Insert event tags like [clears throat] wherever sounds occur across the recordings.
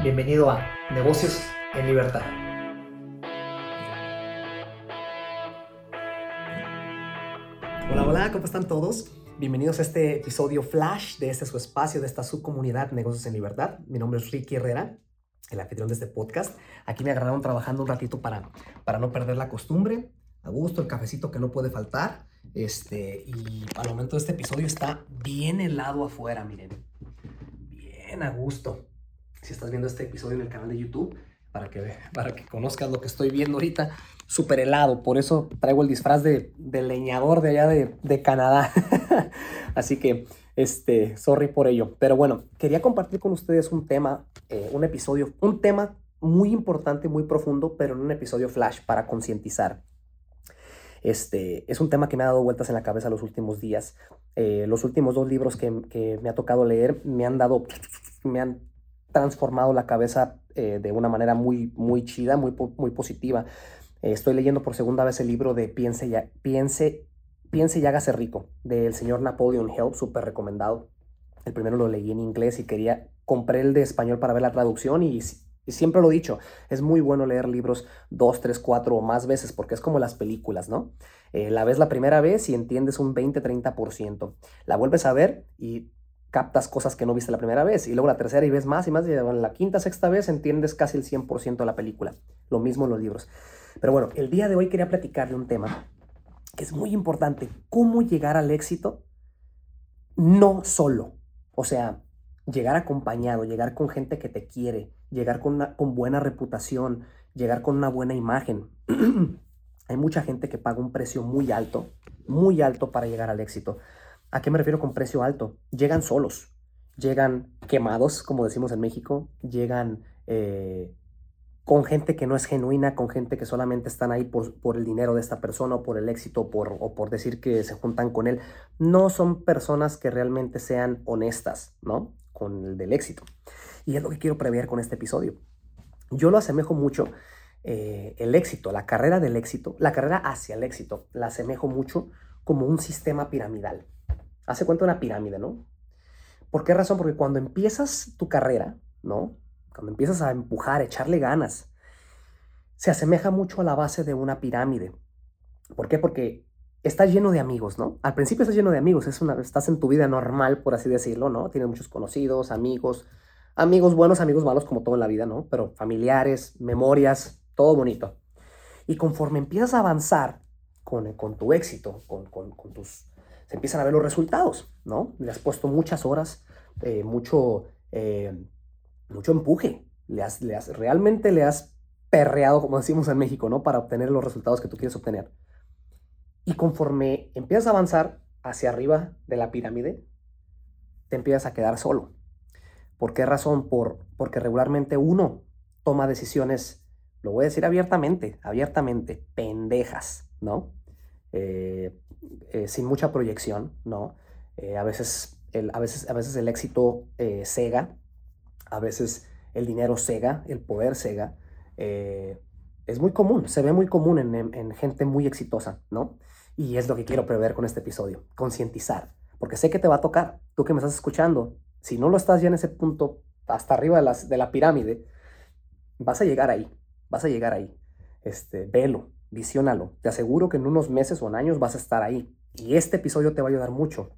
Bienvenido a Negocios en Libertad. Hola, hola, ¿cómo están todos? Bienvenidos a este episodio flash de este su espacio, de esta subcomunidad Negocios en Libertad. Mi nombre es Ricky Herrera, el anfitrión de este podcast. Aquí me agarraron trabajando un ratito para, para no perder la costumbre. A gusto, el cafecito que no puede faltar. Este, y al momento de este episodio está bien helado afuera, miren. Bien a gusto si estás viendo este episodio en el canal de YouTube, para que, para que conozcas lo que estoy viendo ahorita, súper helado. Por eso traigo el disfraz de, leñador de allá de, Canadá. [laughs] Así que, este, sorry por ello. Pero bueno, quería compartir con ustedes un tema, eh, un episodio, un tema muy importante, muy profundo, pero en un episodio flash para concientizar. Este, es un tema que me ha dado vueltas en la cabeza los últimos días. Eh, los últimos dos libros que, que, me ha tocado leer me han dado, me han transformado la cabeza eh, de una manera muy, muy chida, muy, muy positiva. Eh, estoy leyendo por segunda vez el libro de Piense y, Piense, Piense y hágase rico, del señor Napoleon Hill, súper recomendado. El primero lo leí en inglés y quería, compré el de español para ver la traducción y, siempre lo he dicho, es muy bueno leer libros dos, tres, cuatro o más veces porque es como las películas, ¿no? Eh, la ves la primera vez y entiendes un 20, 30%. La vuelves a ver y captas cosas que no viste la primera vez y luego la tercera y ves más y más y la quinta, sexta vez entiendes casi el 100% de la película. Lo mismo en los libros. Pero bueno, el día de hoy quería platicar de un tema que es muy importante, cómo llegar al éxito no solo, o sea, llegar acompañado, llegar con gente que te quiere, llegar con, una, con buena reputación, llegar con una buena imagen. [clears throat] Hay mucha gente que paga un precio muy alto, muy alto para llegar al éxito. ¿A qué me refiero con precio alto? Llegan solos, llegan quemados, como decimos en México, llegan eh, con gente que no es genuina, con gente que solamente están ahí por, el dinero de esta persona o por el éxito por, o por decir que se juntan con él. No son personas que realmente sean honestas, ¿no? Con el del éxito. Y es lo que quiero prever con este episodio. Yo lo asemejo mucho, eh, el éxito, la carrera del éxito, la carrera hacia el éxito, la asemejo mucho como un sistema piramidal hace cuenta una pirámide, ¿no? ¿Por qué razón? Porque cuando empiezas tu carrera, ¿no? Cuando empiezas a empujar, a echarle ganas, se asemeja mucho a la base de una pirámide. ¿Por qué? Porque estás lleno de amigos, ¿no? Al principio estás lleno de amigos, es una, estás en tu vida normal, por así decirlo, ¿no? Tienes muchos conocidos, amigos, amigos buenos, amigos malos, como todo en la vida, ¿no? Pero familiares, memorias, todo bonito. Y conforme empiezas a avanzar con, tu éxito, con tus se empiezan a ver los resultados, ¿no? Le has puesto muchas horas, eh, mucho, eh, mucho empuje, le has, le has, realmente le has perreado, como decimos en México, ¿no? Para obtener los resultados que tú quieres obtener. Y conforme empiezas a avanzar hacia arriba de la pirámide, te empiezas a quedar solo. ¿Por qué razón? Por, porque regularmente uno toma decisiones, lo voy a decir abiertamente, abiertamente, pendejas, ¿no? Eh, eh, sin mucha proyección, ¿no? Eh, a, veces el, a, veces, a veces el éxito cega, a veces el dinero cega, el poder cega. es muy común, se ve muy común en, en, gente muy exitosa, ¿no? Y es lo que quiero prever con este episodio, concientizar, porque sé que te va a tocar, tú que me estás escuchando, si no lo estás ya en ese punto, hasta arriba de, las, de la pirámide, vas a llegar ahí, vas a llegar ahí. Este, velo, Visiónalo. Te aseguro que en unos meses o en años vas a estar ahí. Y este episodio te va a ayudar mucho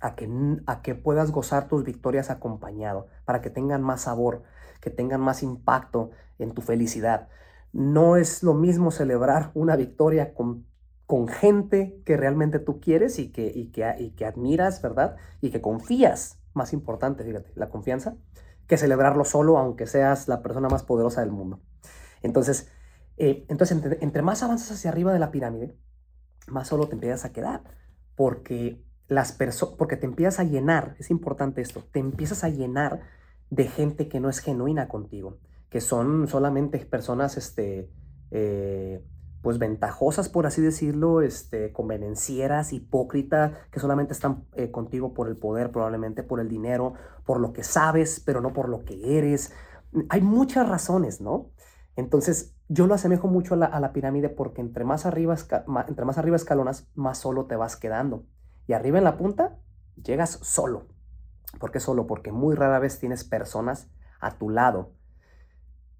a que, a que puedas gozar tus victorias acompañado, para que tengan más sabor, que tengan más impacto en tu felicidad. No es lo mismo celebrar una victoria con, con gente que realmente tú quieres y que, y, que, y que admiras, ¿verdad? Y que confías. Más importante, fíjate, la confianza, que celebrarlo solo, aunque seas la persona más poderosa del mundo. Entonces, eh, entonces, entre, más avanzas hacia arriba de la pirámide, más solo te empiezas a quedar, porque, las porque te empiezas a llenar, es importante esto, te empiezas a llenar de gente que no es genuina contigo, que son solamente personas, este, eh, pues ventajosas, por así decirlo, este, convenencieras, hipócritas, que solamente están eh, contigo por el poder, probablemente por el dinero, por lo que sabes, pero no por lo que eres. Hay muchas razones, ¿no? Entonces, yo lo asemejo mucho a la, pirámide porque entre más, arriba, entre más arriba escalonas, más solo te vas quedando. Y arriba en la punta, llegas solo. ¿Por qué solo? Porque muy rara vez tienes personas a tu lado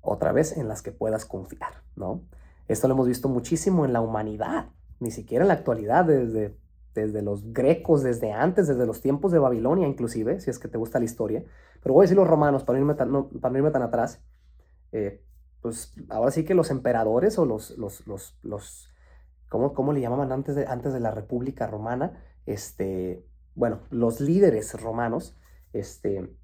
otra vez en las que puedas confiar, ¿no? Esto lo hemos visto muchísimo en la humanidad, ni siquiera en la actualidad, desde, desde los grecos, desde antes, desde los tiempos de Babilonia inclusive, si es que te gusta la historia. Pero voy a decir los romanos, para no irme tan, irme tan atrás, eh, pues ahora sí que los emperadores o los, los, los, los ¿cómo, ¿cómo, le llamaban antes de, antes de la República Romana? Este, bueno, los líderes romanos, este,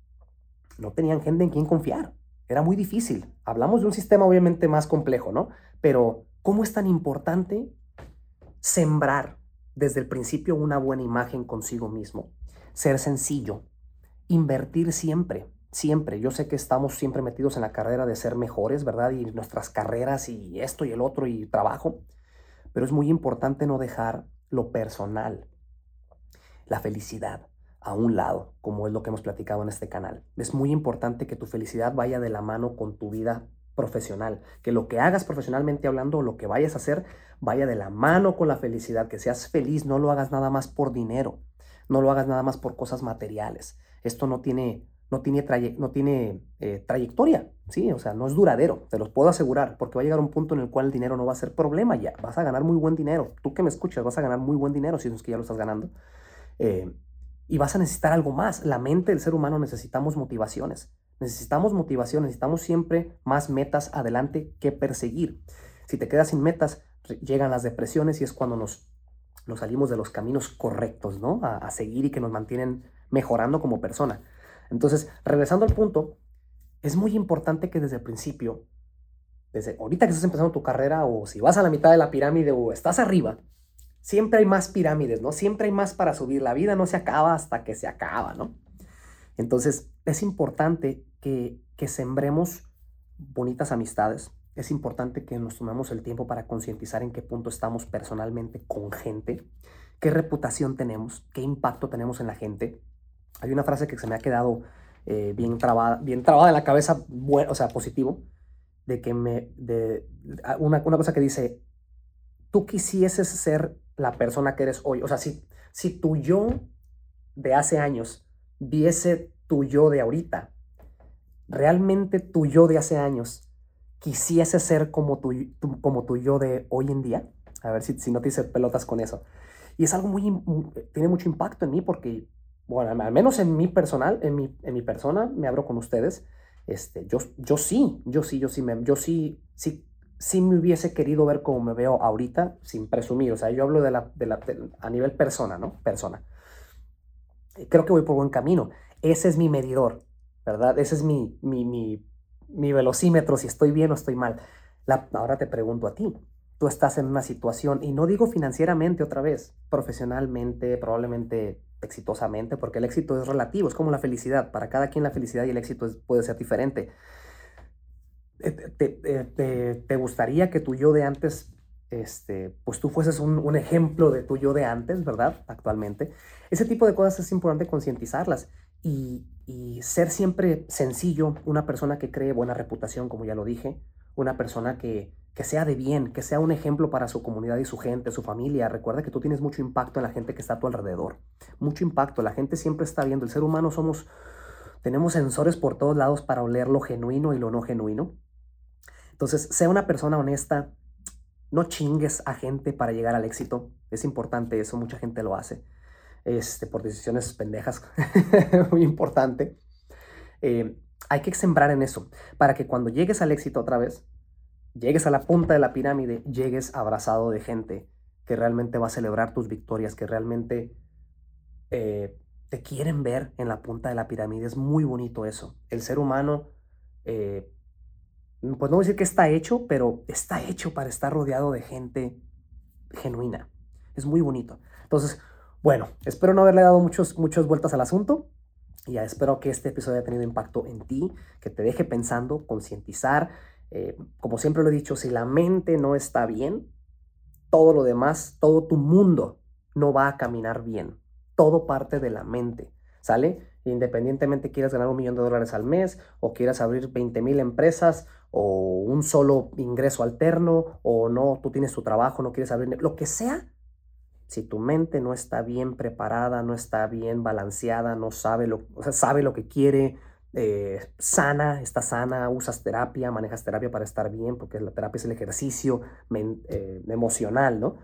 no tenían gente en quien confiar. Era muy difícil. Hablamos de un sistema obviamente más complejo, ¿no? Pero ¿cómo es tan importante sembrar desde el principio una buena imagen consigo mismo? Ser sencillo, invertir siempre, siempre. Yo sé que estamos siempre metidos en la carrera de ser mejores, ¿verdad? Y nuestras carreras y esto y el otro y trabajo. Pero es muy importante no dejar lo personal, la felicidad, a un lado, como es lo que hemos platicado en este canal. Es muy importante que tu felicidad vaya de la mano con tu vida profesional, que lo que hagas profesionalmente hablando, lo que vayas a hacer, vaya de la mano con la felicidad, que seas feliz, no lo hagas nada más por dinero, no lo hagas nada más por cosas materiales. Esto no tiene, no tiene, no tiene eh, trayectoria, ¿sí? O sea, no es duradero, te los puedo asegurar, porque va a llegar un punto en el cual el dinero no va a ser problema ya, vas a ganar muy buen dinero. Tú que me escuchas, vas a ganar muy buen dinero si es que ya lo estás ganando. Eh, y vas a necesitar algo más. La mente del ser humano necesitamos motivaciones. Necesitamos motivación, necesitamos siempre más metas adelante que perseguir. Si te quedas sin metas, llegan las depresiones y es cuando nos, nos salimos de los caminos correctos, ¿no? A, seguir y que nos mantienen mejorando como persona. Entonces, regresando al punto, es muy importante que desde el principio, desde ahorita que estás empezando tu carrera o si vas a la mitad de la pirámide o estás arriba, siempre hay más pirámides, ¿no? Siempre hay más para subir. La vida no se acaba hasta que se acaba, ¿no? Entonces, es importante que, que sembremos bonitas amistades. Es importante que nos tomemos el tiempo para concientizar en qué punto estamos personalmente con gente, qué reputación tenemos, qué impacto tenemos en la gente. Hay una frase que se me ha quedado eh, bien, trabada, bien trabada en la cabeza, bueno, o sea, positivo, de que me, de, una, una cosa que dice, tú quisieses ser la persona que eres hoy. O sea, si, si tu yo de hace años viese tu yo de ahorita, realmente tu yo de hace años quisiese ser como tu, como tu yo de hoy en día. A ver si, si no te hice pelotas con eso. Y es algo muy, tiene mucho impacto en mí porque, bueno, al menos en mi personal, en mi, en mi persona, me abro con ustedes. Este, yo, yo sí, yo sí, yo sí, me, yo sí, sí si me hubiese querido ver como me veo ahorita, sin presumir. O sea, yo hablo de la, de la, a nivel persona, ¿no? Persona. Creo que voy por buen camino. Ese es mi medidor, ¿verdad? Ese es mi, mi, mi, mi velocímetro, si estoy bien o estoy mal. La, ahora te pregunto a ti. Tú estás en una situación, y no digo financieramente otra vez, profesionalmente, probablemente exitosamente, porque el éxito es relativo, es como la felicidad. Para cada quien la felicidad y el éxito puede ser diferente. Eh, te, gustaría que tu yo de antes, este, pues tú fueses un, ejemplo de tu yo de antes, ¿verdad? Actualmente. Ese tipo de cosas es importante concientizarlas y, ser siempre sencillo, una persona que cree buena reputación, como ya lo dije, una persona que, que sea de bien, que sea un ejemplo para su comunidad y su gente, su familia. Recuerda que tú tienes mucho impacto en la gente que está a tu alrededor. Mucho impacto. La gente siempre está viendo. El ser humano somos, tenemos sensores por todos lados para oler lo genuino y lo no genuino. Entonces, sea una persona honesta, no chingues a gente para llegar al éxito. Es importante eso, mucha gente lo hace. Este, por decisiones pendejas, [laughs] muy importante. Eh, hay que sembrar en eso para que cuando llegues al éxito otra vez, llegues a la punta de la pirámide, llegues abrazado de gente que realmente va a celebrar tus victorias, que realmente eh, te quieren ver en la punta de la pirámide. Es muy bonito eso. El ser humano eh, pues no voy a decir que está hecho, pero está hecho para estar rodeado de gente genuina. Es muy bonito. Entonces, bueno, espero no haberle dado muchos, muchas vueltas al asunto. Y ya espero que este episodio haya tenido impacto en ti, que te deje pensando, concientizar. Eh, como siempre lo he dicho, si la mente no está bien, todo lo demás, todo tu mundo no va a caminar bien. Todo parte de la mente, ¿sale? Independientemente quieras ganar un millón de dólares al mes o quieras abrir 20 mil empresas o un solo ingreso alterno, o no, tú tienes tu trabajo, no quieres abrir, lo que sea, si tu mente no está bien preparada, no está bien balanceada, no sabe lo, sabe lo que quiere, eh, sana, estás sana, usas terapia, manejas terapia para estar bien, porque la terapia es el ejercicio eh, emocional, ¿no?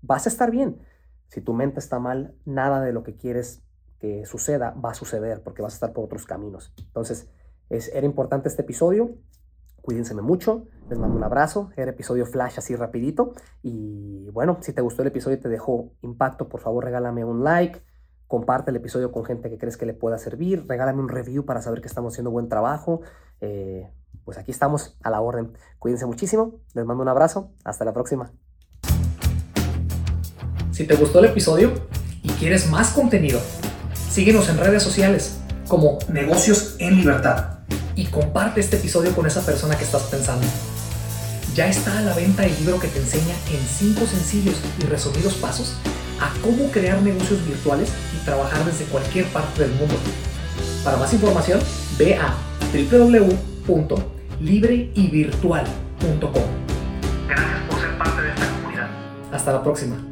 Vas a estar bien. Si tu mente está mal, nada de lo que quieres que suceda va a suceder, porque vas a estar por otros caminos. Entonces, es, era importante este episodio. Cuídense mucho, les mando un abrazo. Era episodio flash así rapidito. Y bueno, si te gustó el episodio y te dejó impacto, por favor regálame un like comparte el episodio con gente que crees que le pueda servir, regálame un review para saber que estamos haciendo buen trabajo. Eh, pues aquí estamos a la orden. Cuídense muchísimo, les mando un abrazo, hasta la próxima. Si te gustó el episodio y quieres más contenido, síguenos en redes sociales como Negocios en Libertad y comparte este episodio con esa persona que estás pensando. Ya está a la venta el libro que te enseña en 5 sencillos y resumidos pasos a cómo crear negocios virtuales y trabajar desde cualquier parte del mundo. Para más información, ve a www.libreyvirtual.com. Gracias por ser parte de esta comunidad. Hasta la próxima.